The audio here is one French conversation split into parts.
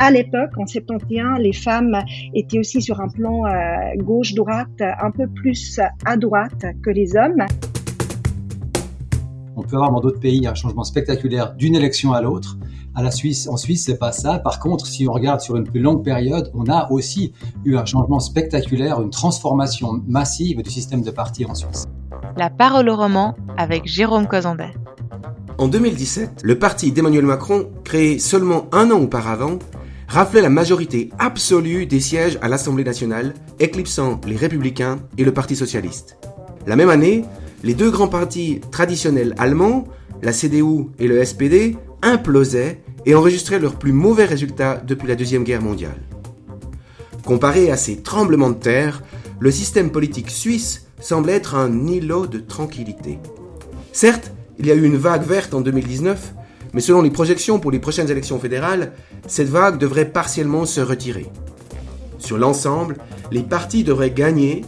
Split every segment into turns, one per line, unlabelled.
à l'époque, en 71, les femmes étaient aussi sur un plan euh, gauche-droite, un peu plus à droite que les hommes.
On peut avoir dans d'autres pays un changement spectaculaire d'une élection à l'autre. À la Suisse, en Suisse, c'est pas ça. Par contre, si on regarde sur une plus longue période, on a aussi eu un changement spectaculaire, une transformation massive du système de parti en Suisse.
La parole au roman avec Jérôme Cosandet.
En 2017, le parti d'Emmanuel Macron, créé seulement un an auparavant, raflait la majorité absolue des sièges à l'Assemblée nationale, éclipsant les Républicains et le Parti socialiste. La même année, les deux grands partis traditionnels allemands, la CDU et le SPD, implosaient et enregistraient leurs plus mauvais résultats depuis la Deuxième Guerre mondiale. Comparé à ces tremblements de terre, le système politique suisse semble être un îlot de tranquillité. Certes, il y a eu une vague verte en 2019, mais selon les projections pour les prochaines élections fédérales, cette vague devrait partiellement se retirer. Sur l'ensemble, les partis devraient gagner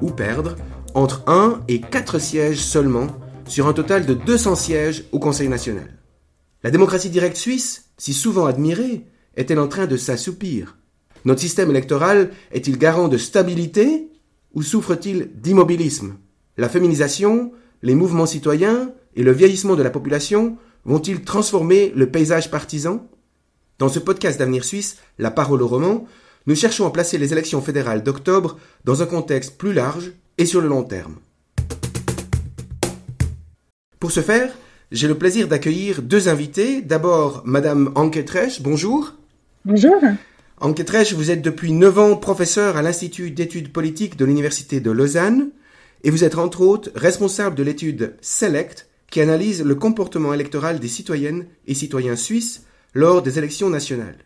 ou perdre entre 1 et 4 sièges seulement sur un total de 200 sièges au Conseil national. La démocratie directe suisse, si souvent admirée, est-elle en train de s'assoupir? Notre système électoral est-il garant de stabilité ou souffre-t-il d'immobilisme? La féminisation, les mouvements citoyens et le vieillissement de la population vont-ils transformer le paysage partisan? Dans ce podcast d'Avenir Suisse, La parole au roman, nous cherchons à placer les élections fédérales d'octobre dans un contexte plus large et sur le long terme. Pour ce faire, j'ai le plaisir d'accueillir deux invités. D'abord, Madame Anke Tresch, bonjour.
Bonjour.
Anke Tresch, vous êtes depuis 9 ans professeur à l'Institut d'études politiques de l'Université de Lausanne et vous êtes entre autres responsable de l'étude SELECT qui analyse le comportement électoral des citoyennes et citoyens suisses lors des élections nationales.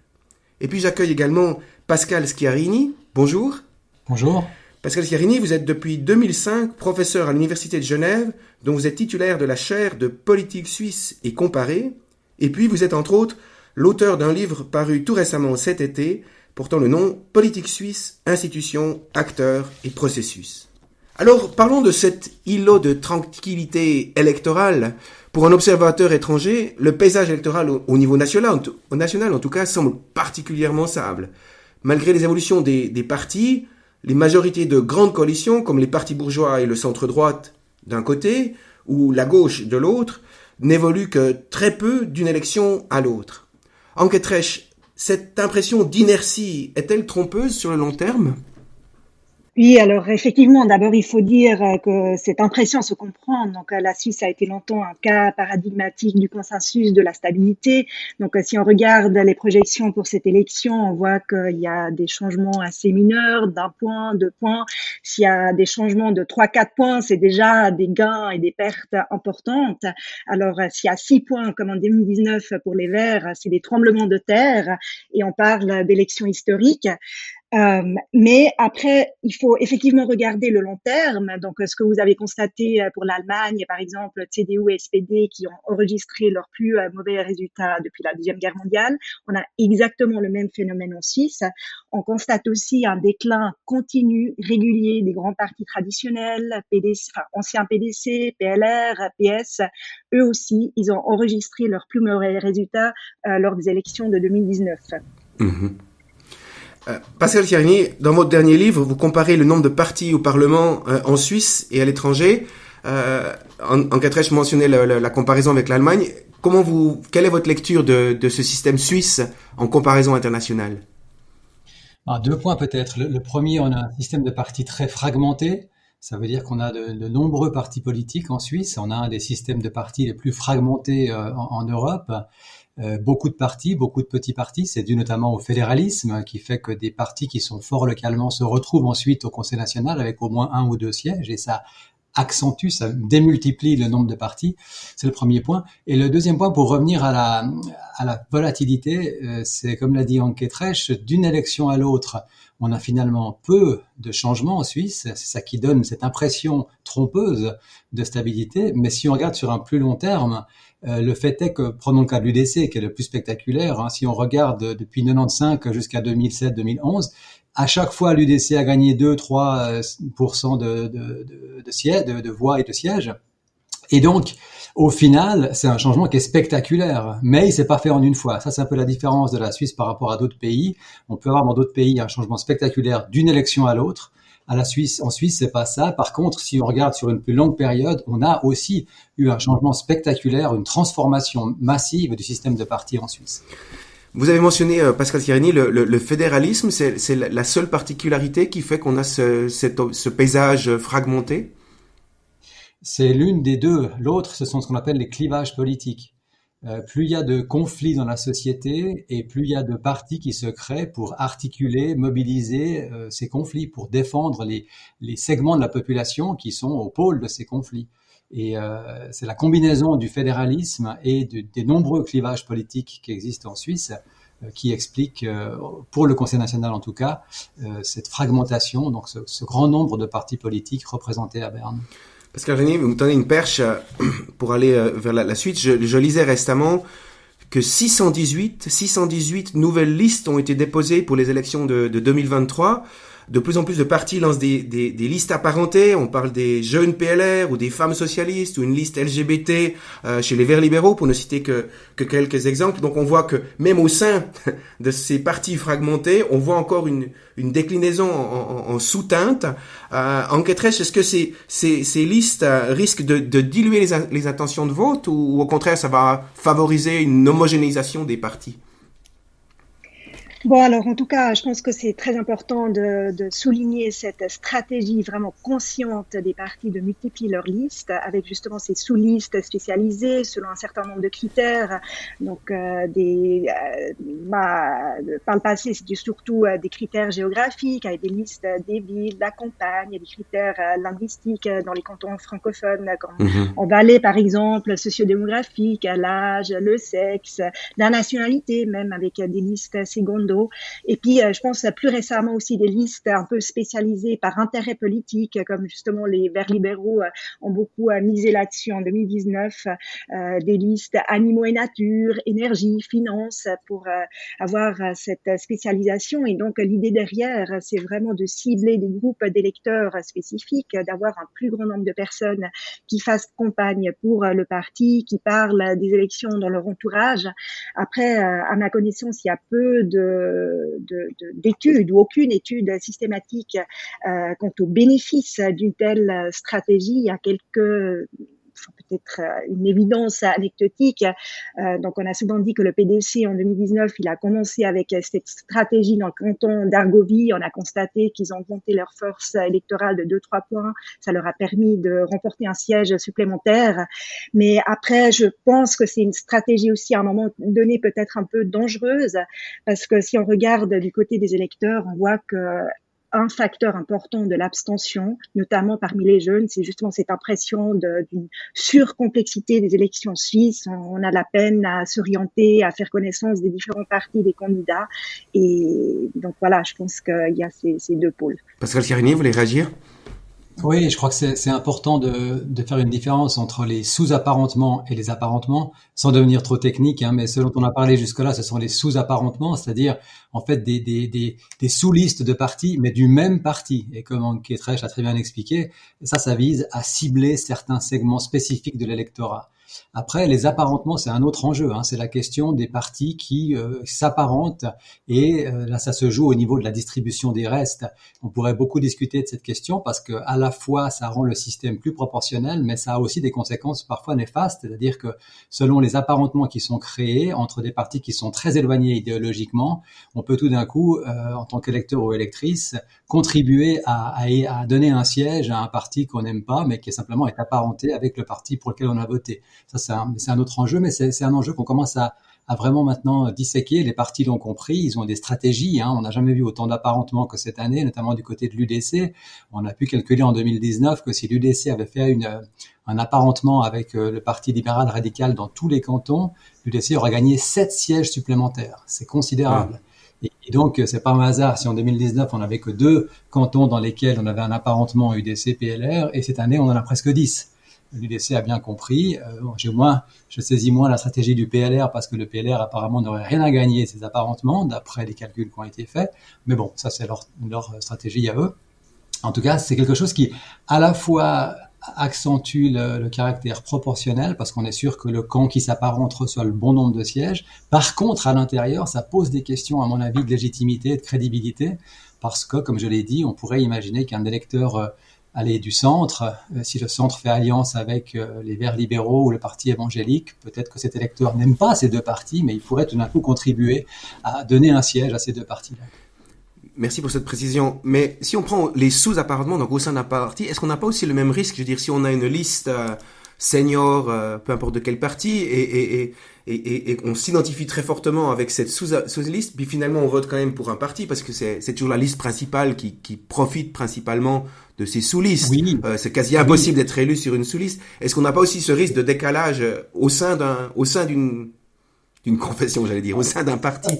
Et puis j'accueille également Pascal Schiarini. Bonjour.
Bonjour.
Pascal Schiarini, vous êtes depuis 2005 professeur à l'Université de Genève, dont vous êtes titulaire de la chaire de politique suisse et comparée, et puis vous êtes entre autres l'auteur d'un livre paru tout récemment cet été, portant le nom Politique suisse, institutions, acteurs et processus. Alors parlons de cet îlot de tranquillité électorale. Pour un observateur étranger, le paysage électoral au niveau national, au national en tout cas, semble particulièrement stable. Malgré les évolutions des, partis, les majorités de grandes coalitions, comme les partis bourgeois et le centre-droite d'un côté, ou la gauche de l'autre, n'évoluent que très peu d'une élection à l'autre. Enquêtrèche, cette impression d'inertie est-elle trompeuse sur le long terme?
Oui, alors effectivement, d'abord il faut dire euh, que cette impression se comprend. Donc euh, la Suisse a été longtemps un cas paradigmatique du consensus de la stabilité. Donc euh, si on regarde les projections pour cette élection, on voit qu'il y a des changements assez mineurs, d'un point, deux points. S'il y a des changements de trois, quatre points, c'est déjà des gains et des pertes importantes. Alors s'il y a six points comme en 2019 pour les Verts, c'est des tremblements de terre et on parle d'élections historiques. Euh, mais après, il faut effectivement regarder le long terme. Donc, ce que vous avez constaté euh, pour l'Allemagne, par exemple, CDU et SPD qui ont enregistré leurs plus euh, mauvais résultats depuis la Deuxième Guerre mondiale, on a exactement le même phénomène en Suisse. On constate aussi un déclin continu, régulier des grands partis traditionnels, PDC, enfin, anciens PDC, PLR, PS. Eux aussi, ils ont enregistré leurs plus mauvais résultats lors des élections de 2019.
Euh, Pascal Chiarini, dans votre dernier livre, vous comparez le nombre de partis au Parlement euh, en Suisse et à l'étranger. Euh, en, en je mentionnais la, comparaison avec l'Allemagne. Comment vous, quelle est votre lecture de, ce système suisse en comparaison internationale?
Ah, Deux points peut-être. Le, premier, on a un système de partis très fragmenté. Ça veut dire qu'on a de, nombreux partis politiques en Suisse. On a un des systèmes de partis les plus fragmentés en, Europe. Euh, beaucoup de partis, beaucoup de petits partis. C'est dû notamment au fédéralisme qui fait que des partis qui sont forts localement se retrouvent ensuite au Conseil national avec au moins un ou deux sièges et ça accentue, ça démultiplie le nombre de partis. C'est le premier point. Et le deuxième point, pour revenir à la, à la volatilité, euh, c'est comme l'a dit Anke d'une élection à l'autre, on a finalement peu de changements en Suisse. C'est ça qui donne cette impression trompeuse de stabilité. Mais si on regarde sur un plus long terme, euh, le fait est que, prenons le cas de l'UDC, qui est le plus spectaculaire, hein, si on regarde depuis 95 jusqu'à 2007-2011, à chaque fois l'UDC a gagné 2-3% de, de, de, de, de, voix et de sièges. Et donc, au final, c'est un changement qui est spectaculaire, mais il s'est pas fait en une fois. Ça, c'est un peu la différence de la Suisse par rapport à d'autres pays. On peut avoir dans d'autres pays un changement spectaculaire d'une élection à l'autre. À la Suisse, en Suisse, c'est pas ça. Par contre, si on regarde sur une plus longue période, on a aussi eu un changement spectaculaire, une transformation massive du système de partis en Suisse.
Vous avez mentionné, euh, Pascal Thierry, le, fédéralisme, c'est la seule particularité qui fait qu'on a ce, paysage fragmenté?
C'est l'une des deux. L'autre, ce sont ce qu'on appelle les clivages politiques. Euh, plus il y a de conflits dans la société et plus il y a de partis qui se créent pour articuler, mobiliser euh, ces conflits, pour défendre les, segments de la population qui sont au pôle de ces conflits. Et euh, c'est la combinaison du fédéralisme et des nombreux clivages politiques qui existent en Suisse qui explique, pour le Conseil national en tout cas, cette fragmentation, donc ce grand nombre de partis politiques représentés à Berne.
Pascal Régnier, vous me tenez une perche euh, pour aller euh, vers la, suite. Je, lisais récemment que 618, 618 nouvelles listes ont été déposées pour les élections de 2023 de plus en plus de partis lancent des, des, listes apparentées. On parle des jeunes PLR ou des femmes socialistes ou une liste LGBT euh, chez les Verts libéraux, pour ne citer que, que quelques exemples. Donc on voit que même au sein de ces partis fragmentés, on voit encore une, une déclinaison en, en, sous-teinte. Euh, est-ce que ces, ces, listes euh, risquent de, de diluer les, les intentions de vote ou, ou au contraire ça va favoriser une homogénéisation des partis?
Bon, alors en tout cas, je pense que c'est très important de, de, souligner cette stratégie vraiment consciente des partis de multiplier leurs listes avec justement ces sous-listes spécialisées selon un certain nombre de critères. Donc, euh, des, euh, bah, par le passé, c'était surtout euh, des critères géographiques avec des listes des villes, de la campagne, des critères euh, linguistiques dans les cantons francophones, comme mm-hmm. en Valais par exemple, sociodémographiques, l'âge, le sexe, la nationalité même avec des listes secondaires et puis, euh, je pense plus récemment aussi des listes un peu spécialisées par intérêt politique, comme justement les Verts libéraux euh, ont beaucoup euh, misé là-dessus en 2019, des listes animaux et nature, énergie, finance, pour avoir cette spécialisation. Et donc, l'idée derrière, c'est vraiment de cibler des groupes d'électeurs spécifiques, d'avoir un plus grand nombre de personnes qui fassent campagne pour le parti, qui parlent des élections dans leur entourage. Après, à ma connaissance, il y a peu de d'études ou aucune étude systématique euh, quant aux bénéfices d'une telle stratégie. Il y a quelques peut-être euh, une évidence anecdotique. Euh, donc, on a souvent dit que le PDC en 2019, il a commencé avec cette stratégie dans le canton d'Argovie. On a constaté qu'ils ont monté leur force électorale de 2-3 points. Ça leur a permis de remporter un siège supplémentaire. Mais après, je pense que c'est une stratégie aussi à un moment donné peut-être un peu dangereuse parce que si on regarde du côté des électeurs, on voit que un facteur important de l'abstention, notamment parmi les jeunes, c'est justement cette impression d'une surcomplexité des élections suisses. On a la peine à s'orienter, à faire connaissance des différents partis des candidats. Et donc voilà, je pense qu'il y a ces, deux pôles.
Pascal Carigny, vous voulez réagir?
Oui, je crois que c'est important de, de, faire une différence entre les sous-apparentements et les apparentements, sans devenir trop technique, hein, mais ce dont on a parlé jusque-là, ce sont les sous-apparentements, c'est-à-dire en fait des, des, des, sous-listes de partis, mais du même parti. Et comme Anquetrèche a très bien expliqué, ça, ça vise à cibler certains segments spécifiques de l'électorat. Après, les apparentements, c'est un autre enjeu. Hein. C'est la question des partis qui euh, s'apparentent et euh, là, ça se joue au niveau de la distribution des restes. On pourrait beaucoup discuter de cette question parce que à la fois, ça rend le système plus proportionnel, mais ça a aussi des conséquences parfois néfastes. C'est-à-dire que selon les apparentements qui sont créés entre des partis qui sont très éloignés idéologiquement, on peut tout d'un coup, euh, en tant qu'électeur ou électrice, contribuer à, à, à, donner un siège à un parti qu'on n'aime pas, mais qui simplement est apparenté avec le parti pour lequel on a voté. Ça, c'est un, un, autre enjeu, mais c'est un enjeu qu'on commence à, à, vraiment maintenant disséquer. Les partis l'ont compris, ils ont des stratégies. Hein. On n'a jamais vu autant d'apparentement que cette année, notamment du côté de l'UDC. On a pu calculer en 2019 que si l'UDC avait fait une, un apparentement avec euh, le Parti libéral radical dans tous les cantons, l'UDC aurait gagné sept sièges supplémentaires. C'est considérable. Et, donc, c'est pas un hasard si en 2019, on n'avait que deux cantons dans lesquels on avait un apparentement UDC-PLR, et cette année, on en a presque dix. L'UDC a bien compris. Euh, j'ai moins, je saisis moins la stratégie du PLR parce que le PLR apparemment n'aurait rien à gagner ces apparentements d'après les calculs qui ont été faits. Mais bon, ça c'est leur, leur stratégie à eux. En tout cas, c'est quelque chose qui à la fois accentue le, caractère proportionnel parce qu'on est sûr que le camp qui s'apparente reçoit le bon nombre de sièges. Par contre, à l'intérieur, ça pose des questions, à mon avis, de légitimité et de crédibilité parce que, comme je l'ai dit, on pourrait imaginer qu'un électeur euh, aller du centre, euh, si le centre fait alliance avec euh, les Verts libéraux ou le parti évangélique, peut-être que cet électeur n'aime pas ces deux partis, mais il pourrait tout d'un coup contribuer à donner un siège à ces deux partis-là.
Merci pour cette précision. Mais si on prend les sous-apparentements, donc au sein d'un parti, est-ce qu'on n'a pas aussi le même risque? Je veux dire, si on a une liste euh, senior, euh, peu importe de quel parti, et, et, et, et on s'identifie très fortement avec cette sous-liste, puis finalement on vote quand même pour un parti, parce que c'est toujours la liste principale qui, qui profite principalement de ces sous-listes. Oui. Euh, c'est quasi impossible d'être élu sur une sous-liste. Est-ce qu'on n'a pas aussi ce risque de décalage au sein d'un, au sein d'une, d'une confession, j'allais dire, au sein d'un parti?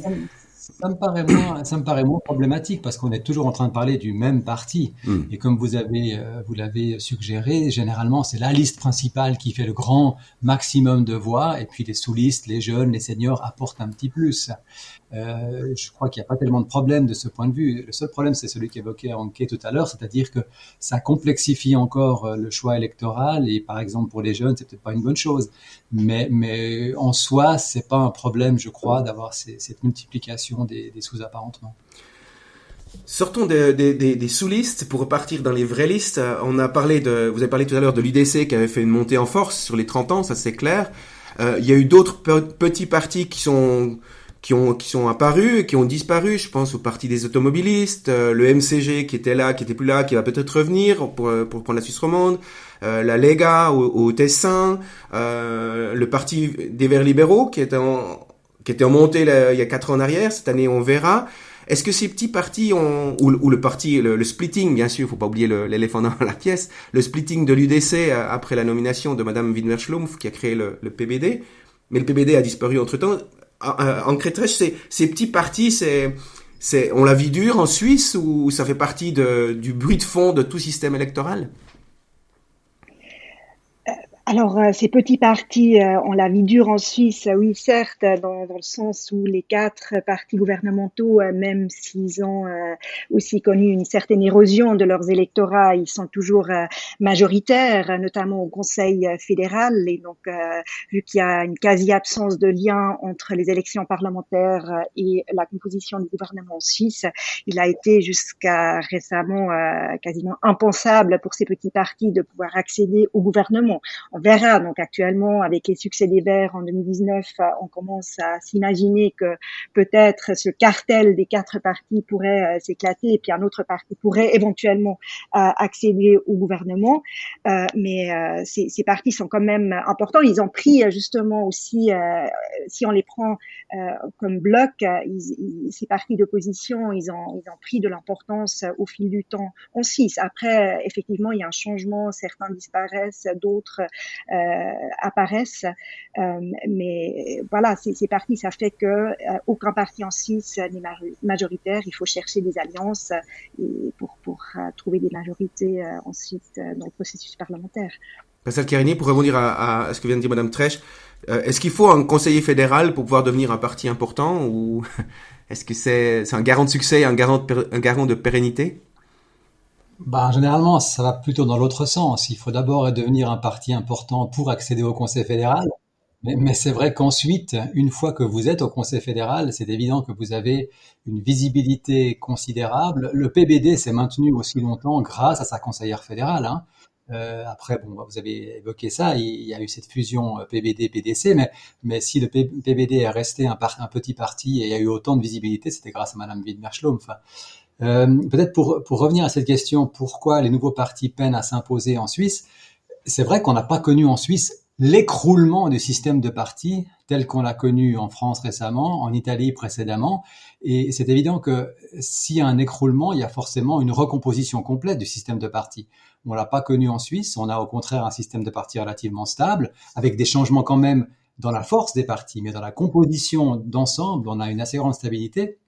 Ça me paraît moins, ça me paraît moins problématique parce qu'on est toujours en train de parler du même parti. Hmm. Et comme vous avez, euh, vous l'avez suggéré, généralement c'est la liste principale qui fait le grand maximum de voix, et puis les sous-listes, les jeunes, les seniors apportent un petit plus. Euh, je crois qu'il n'y a pas tellement de problème de ce point de vue. Le seul problème, c'est celui qu'évoquait Anke tout à l'heure, c'est-à-dire que ça complexifie encore euh, le choix électoral. Et par exemple, pour les jeunes, c'est peut-être pas une bonne chose. Mais, mais en soi, c'est pas un problème, je crois, d'avoir cette multiplication des, sous-apparentements.
Sortons des, sous-listes pour repartir dans les vraies listes. On a parlé de, vous avez parlé tout à l'heure de l'UDC qui avait fait une montée en force sur les 30 ans, ça c'est clair. Euh, il y a eu d'autres petits partis qui sont qui ont qui sont apparus, qui ont disparu. Je pense au parti des automobilistes, euh, le MCG qui était là, qui était plus là, qui va peut-être revenir pour euh, pour prendre la Suisse romande, euh, la Lega au, au Tessin, le parti des Verts libéraux qui était en qui était en montée il y a quatre ans en arrière. Cette année, on verra. Est-ce que ces petits partis ont, ou, le parti, le, splitting, bien sûr, faut pas oublier l'éléphant dans la pièce, le splitting de l'UDC après la nomination de Madame Widmer Schlumpf qui a créé le, le PBD, mais le PBD a disparu entre temps. Ah, euh, en Crétrèche, ces, ces petits partis, c'est, on la vie dure en Suisse ou ça fait partie de, du bruit de fond de tout système électoral?
Alors, euh, ces petits partis euh, ont la vie dure en Suisse, oui, certes, dans, dans, le sens où les quatre partis gouvernementaux, euh, même s'ils ont aussi connu une certaine érosion de leurs électorats, ils sont toujours majoritaires, notamment au Conseil fédéral. Et donc, vu qu'il y a une quasi-absence de lien entre les élections parlementaires et la composition du gouvernement suisse, il a été jusqu'à récemment quasiment impensable pour ces petits partis de pouvoir accéder au gouvernement verra. Donc actuellement, avec les succès des Verts en 2019, euh, on commence à s'imaginer que peut-être ce cartel des quatre partis pourrait euh, s'éclater et puis un autre parti pourrait éventuellement euh, accéder au gouvernement. mais ces, ces, partis sont quand même importants. Ils ont pris justement aussi, si on les prend comme bloc, ces partis d'opposition, ils ont, ils ont pris de l'importance au fil du temps en Suisse. Après, effectivement, il y a un changement, certains disparaissent, d'autres apparaissent. Euh, mais voilà, ces partis, ça fait que euh, aucun parti en Suisse n'est majoritaire. Il faut chercher des alliances et pour, pour trouver des majorités ensuite dans le processus parlementaire.
Pascal Carigny, pour rebondir à, à, ce que vient de dire Madame Trèche, est-ce qu'il faut un conseiller fédéral pour pouvoir devenir un parti important ou est-ce que c'est un garant de succès, un garant un garant de pérennité?
Bah, généralement, ça va plutôt dans l'autre sens. Il faut d'abord devenir un parti important pour accéder au Conseil fédéral. Mais, mais c'est vrai qu'ensuite, une fois que vous êtes au Conseil fédéral, c'est évident que vous avez une visibilité considérable. Le PBD s'est maintenu aussi longtemps grâce à sa conseillère fédérale. Hein. Euh, après, bon, vous avez évoqué ça, il y a eu cette fusion euh, PBD-PDC, mais, mais si le PBD est resté un, un, petit parti et il y a eu autant de visibilité, c'était grâce à Madame Widmer-Schlumpf. Euh, Peut-être pour, pour revenir à cette question, pourquoi les nouveaux partis peinent à s'imposer en Suisse C'est vrai qu'on n'a pas connu en Suisse l'écroulement du système de partis tel qu'on l'a connu en France récemment, en Italie précédemment. Et c'est évident que s'il y a un écroulement, il y a forcément une recomposition complète du système de partis. On l'a pas connu en Suisse. On a au contraire un système de partis relativement stable, avec des changements quand même dans la force des partis, mais dans la composition d'ensemble, on a une assez grande stabilité.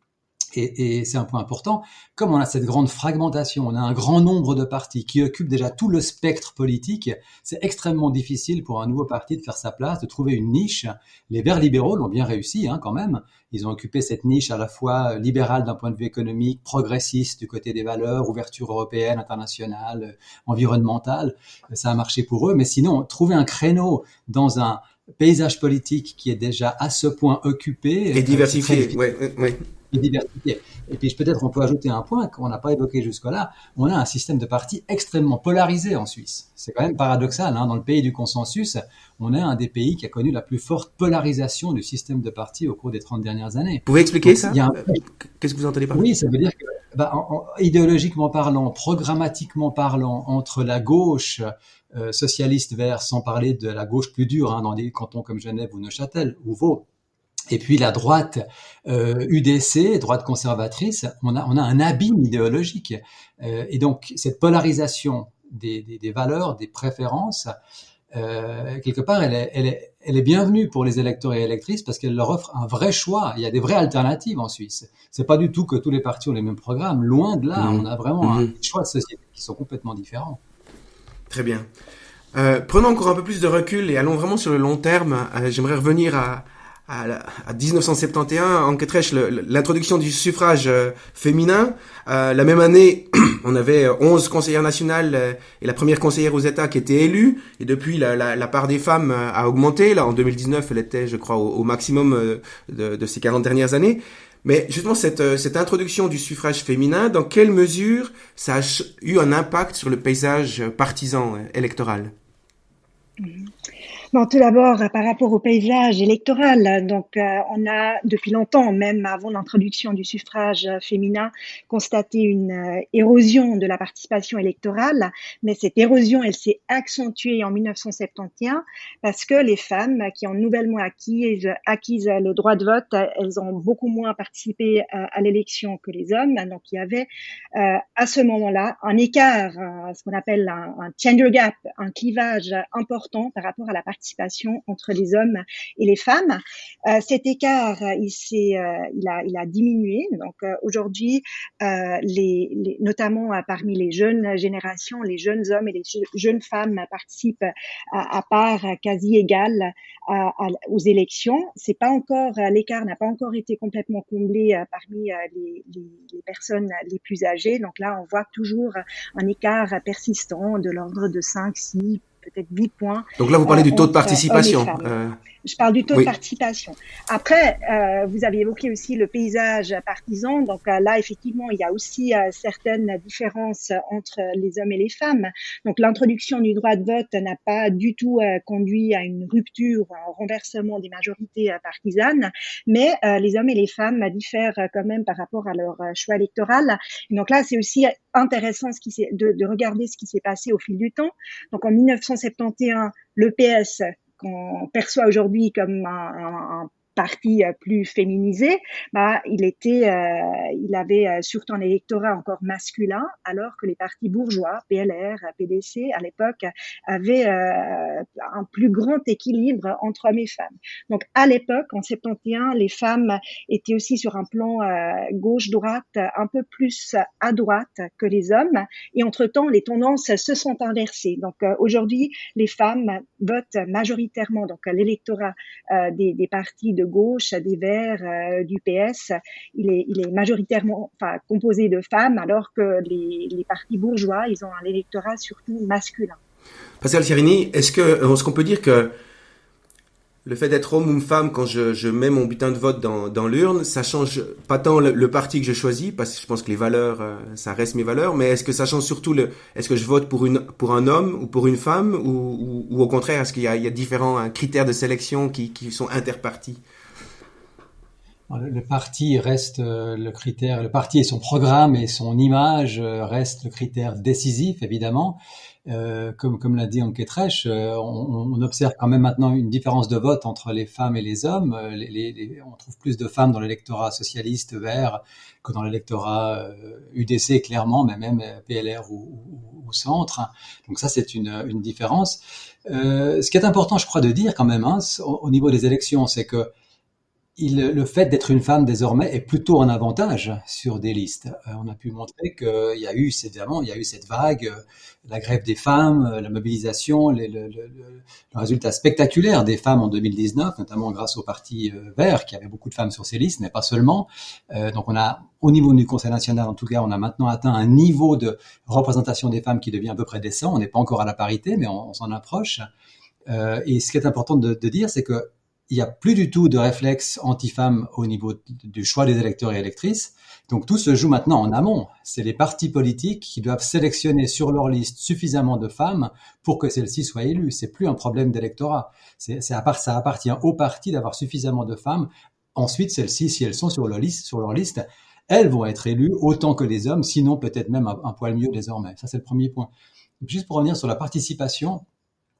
Et, et c'est un point important. Comme on a cette grande fragmentation, on a un grand nombre de partis qui occupent déjà tout le spectre politique, c'est extrêmement difficile pour un nouveau parti de faire sa place, de trouver une niche. Les Verts libéraux l'ont bien réussi hein, quand même. Ils ont occupé cette niche à la fois libérale d'un point de vue économique, progressiste du côté des valeurs, ouverture européenne, internationale, environnementale. Ça a marché pour eux. Mais sinon, trouver un créneau dans un paysage politique qui est déjà à ce point occupé
et diversifié. Ouais, ouais
et diversité. Et puis peut-être on peut ajouter un point qu'on n'a pas évoqué jusque-là. On a un système de partis extrêmement polarisé en Suisse. C'est quand même paradoxal. Hein. Dans le pays du consensus, on est un des pays qui a connu la plus forte polarisation du système de partis au cours des 30 dernières années. Vous
pouvez expliquer ça Qu'est-ce que vous entendez par
Oui, ça veut dire que bah, idéologiquement parlant, programmatiquement parlant, entre la gauche euh, socialiste vert, sans parler de la gauche plus dure, hein, dans des cantons comme Genève ou Neuchâtel ou Vaud, et puis la droite euh, UDC, droite conservatrice, on a, on a un abîme idéologique. Euh, et donc cette polarisation des, des, des valeurs, des préférences, euh, quelque part, elle est, elle, est, elle est bienvenue pour les électeurs et électrices parce qu'elle leur offre un vrai choix. Il y a des vraies alternatives en Suisse. C'est pas du tout que tous les partis ont les mêmes programmes. Loin de là, mmh. on a vraiment mmh. un choix de société qui sont complètement différents.
Très bien. Euh, prenons encore un peu plus de recul et allons vraiment sur le long terme. Euh, j'aimerais revenir à, à, 1971, en Ketrech, l'introduction du suffrage euh, féminin. Euh, la même année, on avait 11 conseillères nationales euh, et la première conseillère aux États qui était élue. Et depuis, la, la, la part des femmes a augmenté. Là, en 2019, elle était, je crois, au, maximum de, de, ces 40 dernières années. Mais justement, cette, cette introduction du suffrage féminin, dans quelle mesure ça a eu un impact sur le paysage partisan électoral?
Mmh. Bon, tout d'abord, par rapport au paysage électoral, donc euh, on a depuis longtemps, même avant l'introduction du suffrage féminin, constaté une euh, érosion de la participation électorale, mais cette érosion, elle s'est accentuée en 1971 parce que les femmes qui ont nouvellement acquis, acquis le droit de vote, elles ont beaucoup moins participé à, euh, à l'élection que les hommes. Donc il y avait à ce moment-là un écart, ce qu'on appelle un, un gender gap, un clivage important par rapport à la participation participation entre les hommes et les femmes. Euh, cet écart, il s'est, euh, il a, diminué. Donc euh, aujourd'hui, notamment parmi les jeunes générations, les jeunes hommes et les jeunes femmes participent à, part quasi égale aux élections. C'est pas encore l'écart n'a pas encore été complètement comblé parmi les, les, personnes les plus âgées. Donc là, on voit toujours un écart persistant de l'ordre de 5, 6, peut-être 10 points.
Donc là, vous parlez du taux de participation. Euh,
je parle du taux de participation. Après, euh, vous avez évoqué aussi le paysage partisan. Donc euh, là, effectivement, il y a aussi euh, certaines différences entre les hommes et les femmes. Donc l'introduction du droit de vote n'a pas du tout euh, conduit à une rupture, un renversement des majorités partisanes, mais les hommes et les femmes diffèrent quand même par rapport à leur choix électoral. donc là, c'est aussi intéressant ce qui de, de regarder ce qui s'est passé au fil du temps. Donc en 1971, le PS qu'on perçoit aujourd'hui comme un, un, parti euh, plus féminisé, bah, il était, euh, il avait euh, surtout un électorat encore masculin, alors que les partis bourgeois, PLR, PDC, à l'époque, avaient un plus grand équilibre entre hommes et femmes. Donc, à l'époque, en 71, les femmes étaient aussi sur un plan gauche-droite, un peu plus à droite que les hommes. Et entre-temps, les tendances se sont inversées. Donc, aujourd'hui, les femmes votent majoritairement, donc l'électorat des, des partis de gauche, des Verts, euh, du PS, il est, majoritairement composé de femmes, alors que les, partis bourgeois, ils ont un électorat surtout masculin.
Pascal Cirini, est-ce qu'on peut dire que le fait d'être homme ou femme quand je, mets mon butin de vote dans, l'urne, ça change pas tant le, parti que je choisis, parce que je pense que les valeurs, euh, ça reste mes valeurs, mais est-ce que ça change surtout le, est-ce que je vote pour un homme ou pour une femme, ou, au contraire, est-ce qu'il y a, différents hein, critères de sélection qui sont interpartis?
Le parti reste euh, le critère, le parti et son programme et son image euh, restent le critère décisif, évidemment. Euh, comme comme l'a dit Anketrech, euh, on, on, observe quand même maintenant une différence de vote entre les femmes et les hommes. Les, les, on trouve plus de femmes dans l'électorat socialiste vert que dans l'électorat UDC, clairement, mais même PLR ou, ou, ou centre. Donc ça, c'est une, une différence. ce qui est important, je crois, de dire quand même, hein, au niveau des élections, c'est que le fait d'être une femme désormais est plutôt un avantage sur des listes. Euh, on a pu montrer qu'il y a eu, évidemment, il y a eu cette vague, euh, la grève des femmes, euh, la mobilisation, le, résultat spectaculaire des femmes en 2019, notamment grâce au Parti Vert qui avait beaucoup de femmes sur ses listes, mais pas seulement. donc on a, au niveau du Conseil national, en tout cas, on a maintenant atteint un niveau de représentation des femmes qui devient à peu près décent. On n'est pas encore à la parité, mais on, s'en approche. et ce qui est important de dire, c'est que il n'y a plus du tout de réflexe anti-femmes au niveau du choix des électeurs et électrices. Donc tout se joue maintenant en amont. C'est les partis politiques qui doivent sélectionner sur leur liste suffisamment de femmes pour que celles-ci soient élues. C'est plus un problème d'électorat. C'est, ça appartient aux partis d'avoir suffisamment de femmes. Ensuite, celles-ci, si elles sont sur leur liste, sur elles vont être élues autant que les hommes, sinon peut-être même un, un poil mieux désormais. Ça, c'est le premier point. Juste pour revenir sur la participation,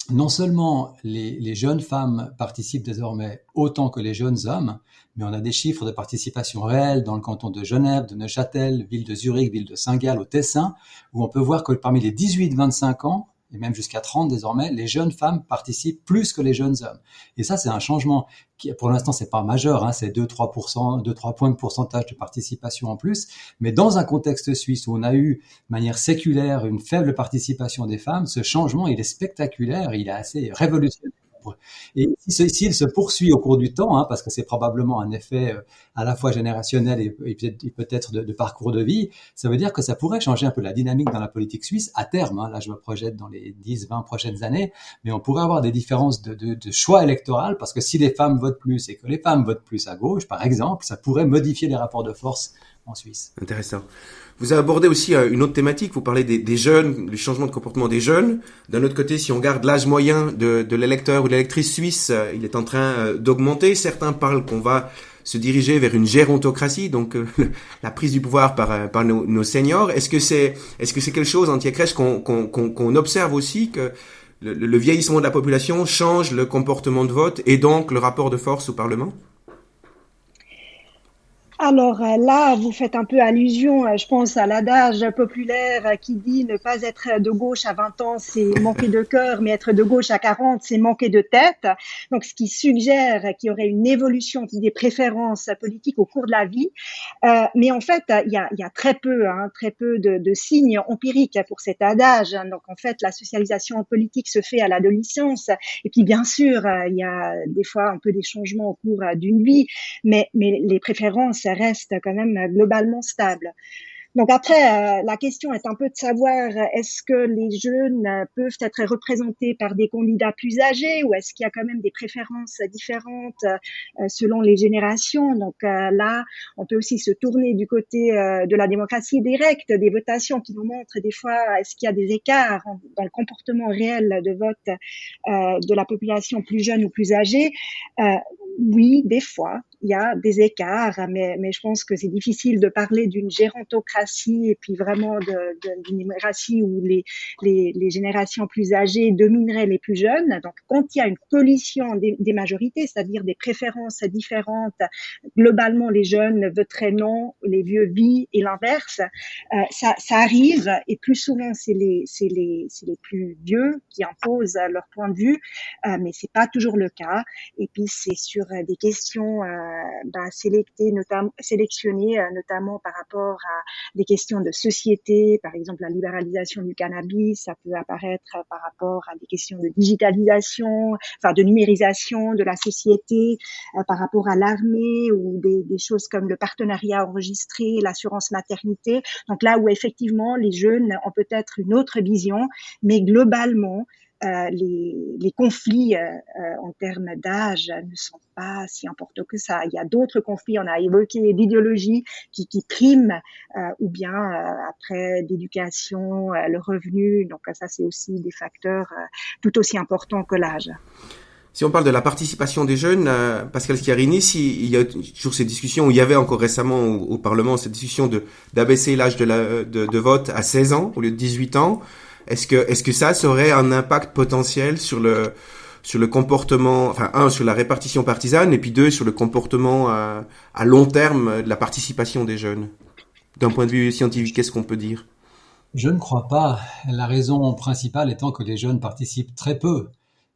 non seulement les, jeunes femmes participent désormais autant que les jeunes hommes, mais on a des chiffres de participation réelle dans le canton de Genève, de Neuchâtel, ville de Zurich, ville de Saint-Gall, au Tessin, où on peut voir que parmi les 18-25 ans, et même jusqu'à 30 désormais, les jeunes femmes participent plus que les jeunes hommes. Et ça, c'est un changement qui, pour l'instant, c'est pas majeur, hein, c'est 2-3%, 2-3 points de pourcentage de participation en plus. Mais dans un contexte suisse où on a eu, de manière séculaire, une faible participation des femmes, ce changement, il est spectaculaire, il est assez révolutionnaire. Et s'il se poursuit au cours du temps, hein, parce que c'est probablement un effet euh, à la fois générationnel et, peut-être de, parcours de vie, ça veut dire que ça pourrait changer un peu la dynamique dans la politique suisse à terme. Hein, là, je me projette dans les 10, 20 prochaines années, mais on pourrait avoir des différences de, de choix électoral, parce que si les femmes votent plus et que les femmes votent plus à gauche, par exemple, ça pourrait modifier les rapports de force en Suisse.
Intéressant. Vous avez abordé aussi euh, une autre thématique, vous parlez des, jeunes, du changement de comportement des jeunes. D'un autre côté, si on regarde l'âge moyen de, l'électeur ou de l'électrice suisse, euh, il est en train euh, d'augmenter. Certains parlent qu'on va se diriger vers une gérontocratie, donc la prise du pouvoir par, par nos, seniors. Est-ce que c'est est-ce que c'est quelque chose, Antier qu'on qu'on observe aussi que le, le vieillissement de la population change le comportement de vote et donc le rapport de force au Parlement?
Alors euh, là, vous faites un peu allusion, euh, je pense, à l'adage populaire euh, qui dit ne pas être de gauche à 20 ans, c'est manquer de cœur, mais être de gauche à 40, c'est manquer de tête. Donc, ce qui suggère qu'il y aurait une évolution des préférences politiques au cours de la vie. mais en fait, il y a, y a très peu, hein, très peu de, de, signes empiriques pour cet adage. Donc, en fait, la socialisation politique se fait à l'adolescence. Et puis, bien sûr, il y a des fois un peu des changements au cours d'une vie, mais, mais les préférences reste quand même globalement stable. Donc après, euh, la question est un peu de savoir est-ce que les jeunes peuvent être représentés par des candidats plus âgés ou est-ce qu'il y a quand même des préférences différentes euh, selon les générations? Donc euh, là, on peut aussi se tourner du côté de la démocratie directe, des votations qui nous montrent des fois est-ce qu'il y a des écarts dans le comportement réel de vote de la population plus jeune ou plus âgée? oui, des fois, il y a des écarts, mais, mais je pense que c'est difficile de parler d'une gérontocratie et puis vraiment d'une démocratie où les, les, les, générations plus âgées domineraient les plus jeunes. Donc, quand il y a une collision des, des majorités, c'est-à-dire des préférences différentes, globalement, les jeunes voteraient non, les vieux oui et l'inverse. Euh, ça, ça arrive et plus souvent, c'est les, c'est les, les plus vieux qui imposent leur point de vue, euh, mais c'est pas toujours le cas. Et puis, c'est sur des questions euh, notamment, sélectionner euh, notamment par rapport à des questions de société, par exemple la libéralisation du cannabis, ça peut apparaître par rapport à des questions de digitalisation, enfin de numérisation de la société, euh, par rapport à l'armée ou des, des choses comme le partenariat enregistré, l'assurance maternité. Donc là où effectivement les jeunes ont peut-être une autre vision, mais globalement, euh, les, les, conflits euh, euh, en termes d'âge ne sont pas si importants que ça. Il y a d'autres conflits, on a évoqué l'idéologie qui, qui prime, ou bien après d'éducation, le revenu. Donc ça, c'est aussi des facteurs tout aussi importants que l'âge.
Si on parle de la participation des jeunes, Pascal Schiarini, il y a toujours ces discussions, où il y avait encore récemment au, Parlement cette discussion d'abaisser l'âge de, de, de vote à 16 ans au lieu de 18 ans. Est-ce que, est-ce que ça, aurait un impact potentiel sur le, sur le comportement, enfin un sur la répartition partisane et puis deux sur le comportement à, à long terme de la participation des jeunes? D'un point de vue scientifique, qu'est-ce qu'on peut dire?
Je ne crois pas. La raison principale étant que les jeunes participent très peu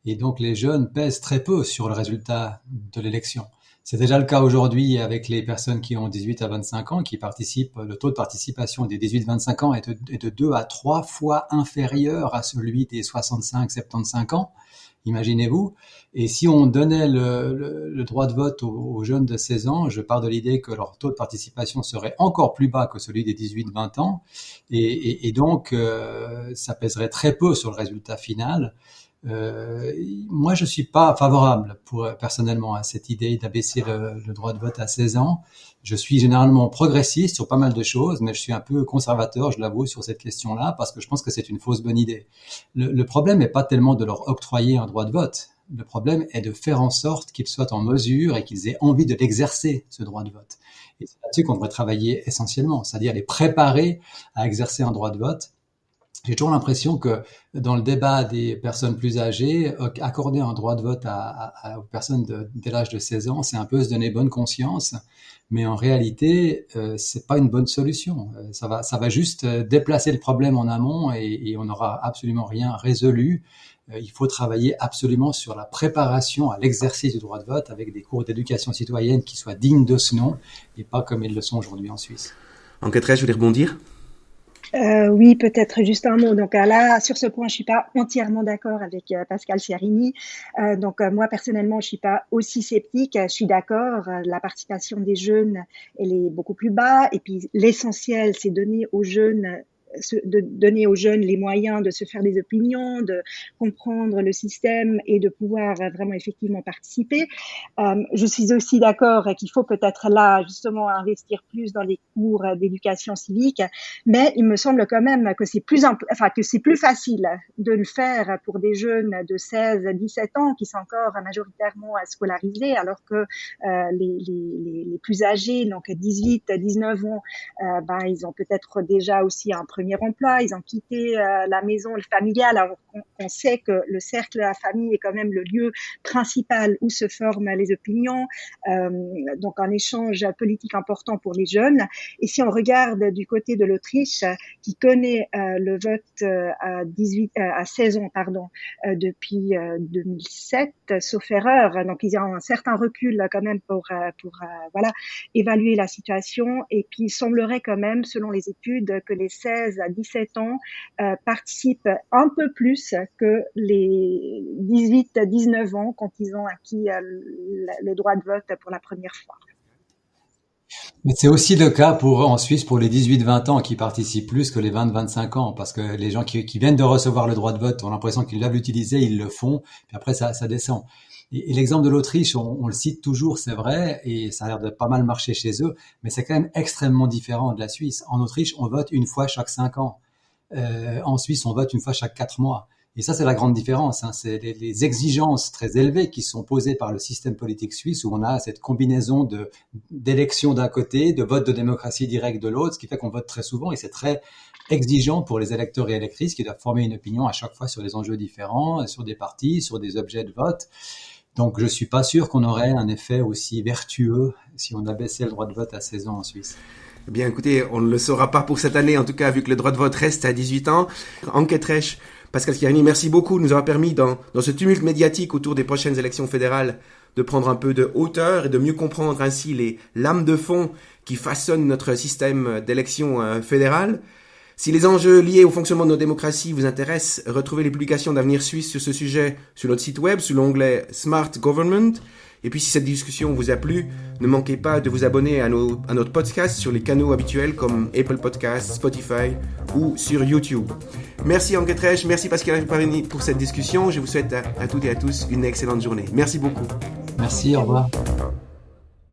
et donc les jeunes pèsent très peu sur le résultat de l'élection. C'est déjà le cas aujourd'hui avec les personnes qui ont 18 à 25 ans, qui participent. Le taux de participation des 18-25 ans est de, est de 2 à 3 fois inférieur à celui des 65-75 ans imaginez-vous. Et si on donnait le, droit de vote aux, jeunes de 16 ans, je pars de l'idée que leur taux de participation serait encore plus bas que celui des 18-20 ans. Et, donc, euh, ça pèserait très peu sur le résultat final. Euh, moi, je suis pas favorable pour personnellement à cette idée d'abaisser le, le, droit de vote à 16 ans. Je suis généralement progressiste sur pas mal de choses, mais je suis un peu conservateur, je l'avoue, sur cette question-là, parce que je pense que c'est une fausse bonne idée. Le, le problème n'est pas tellement de leur octroyer un droit de vote. Le problème est de faire en sorte qu'ils soient en mesure et qu'ils aient envie de l'exercer, ce droit de vote. Et c'est là-dessus qu'on devrait travailler essentiellement, c'est-à-dire les préparer à exercer un droit de vote j'ai toujours l'impression que dans le débat des personnes plus âgées, euh, accorder un droit de vote à, aux personnes de, dès l'âge de 16 ans, c'est un peu se donner bonne conscience, mais en réalité, euh, c'est pas une bonne solution. Euh, ça va, ça va juste euh, déplacer le problème en amont et, et on n'aura absolument rien résolu. il faut travailler absolument sur la préparation à l'exercice du droit de vote avec des cours d'éducation citoyenne qui soient dignes de ce nom et pas comme ils le sont aujourd'hui en Suisse.
Enquête, je voulais rebondir.
Euh, oui, peut-être juste un mot. Donc euh, là, sur ce point, je suis pas entièrement d'accord avec euh, Pascal Ciarini. Euh, donc moi personnellement, je suis pas aussi sceptique. Je suis d'accord. la participation des jeunes, elle est beaucoup plus bas. Et puis l'essentiel, c'est donner aux jeunes de donner aux jeunes les moyens de se faire des opinions, de comprendre le système et de pouvoir vraiment effectivement participer. Euh, je suis aussi d'accord qu'il faut peut-être là justement investir plus dans les cours d'éducation civique, mais il me semble quand même que c'est plus enfin que c'est plus facile de le faire pour des jeunes de 16 17 ans qui sont encore majoritairement scolarisés alors que euh, les, les, les, plus âgés donc 18 19 ans euh, ben ils ont peut-être déjà aussi un premier emploi, ils ont quitté euh, la maison familiale. Alors on, sait que le cercle de la famille est quand même le lieu principal où se forment les opinions, euh, donc un échange politique important pour les jeunes. Et si on regarde du côté de l'Autriche, qui connaît euh, le vote à 18, à 16 ans, pardon, depuis 2007, sauf erreur, donc ils ont un certain recul quand même pour évaluer la situation. Et puis il semblerait quand même, selon les études, que les 16 à 17 ans euh, participent un peu plus que les 18 à 19 ans quand ils ont acquis euh, le droit de vote pour la première fois.
Mais c'est aussi le cas pour en Suisse pour les 18-20 ans qui participent plus que les 20-25 ans parce que les gens qui, viennent de recevoir le droit de vote ont l'impression qu'ils doivent l'utiliser, ils le font, puis après ça descend. Et, l'exemple de l'Autriche, on, le cite toujours, c'est vrai, et ça a l'air de pas mal marcher chez eux, mais c'est quand même extrêmement différent de la Suisse. En Autriche, on vote une fois chaque cinq ans. Euh, en Suisse, on vote une fois chaque quatre mois. Et ça, c'est la grande différence. Hein. C'est les, les, exigences très élevées qui sont posées par le système politique suisse, où on a cette combinaison de d'élections d'un côté, de vote de démocratie directe de l'autre, ce qui fait qu'on vote très souvent, et c'est très exigeant pour les électeurs et électrices qui doivent former une opinion à chaque fois sur des enjeux différents, sur des partis, sur des objets de vote. Donc, je suis pas sûr qu'on aurait un effet aussi vertueux si on abaissait le droit de vote à 16 ans en Suisse.
Eh bien, écoutez, on ne le saura pas pour cette année, en tout cas, vu que le droit de vote reste à 18 ans. Enquête Rêche, Pascal Chiarini, merci beaucoup nous avoir permis, dans, dans ce tumulte médiatique autour des prochaines élections fédérales, de prendre un peu de hauteur et de mieux comprendre ainsi les lames de fond qui façonnent notre système d'élection euh, fédéral. Si les enjeux liés au fonctionnement de nos démocraties vous intéressent, retrouvez les publications d'Avenir Suisse sur ce sujet sur notre site web sous l'onglet Smart Government. Et puis si cette discussion vous a plu, ne manquez pas de vous abonner à, nos, à notre podcast sur les canaux habituels comme Apple Podcasts, Spotify ou sur YouTube. Merci Anke merci Pascal Parini pour cette discussion. Je vous souhaite à toutes et à tous une excellente journée. Merci beaucoup.
Merci, au revoir.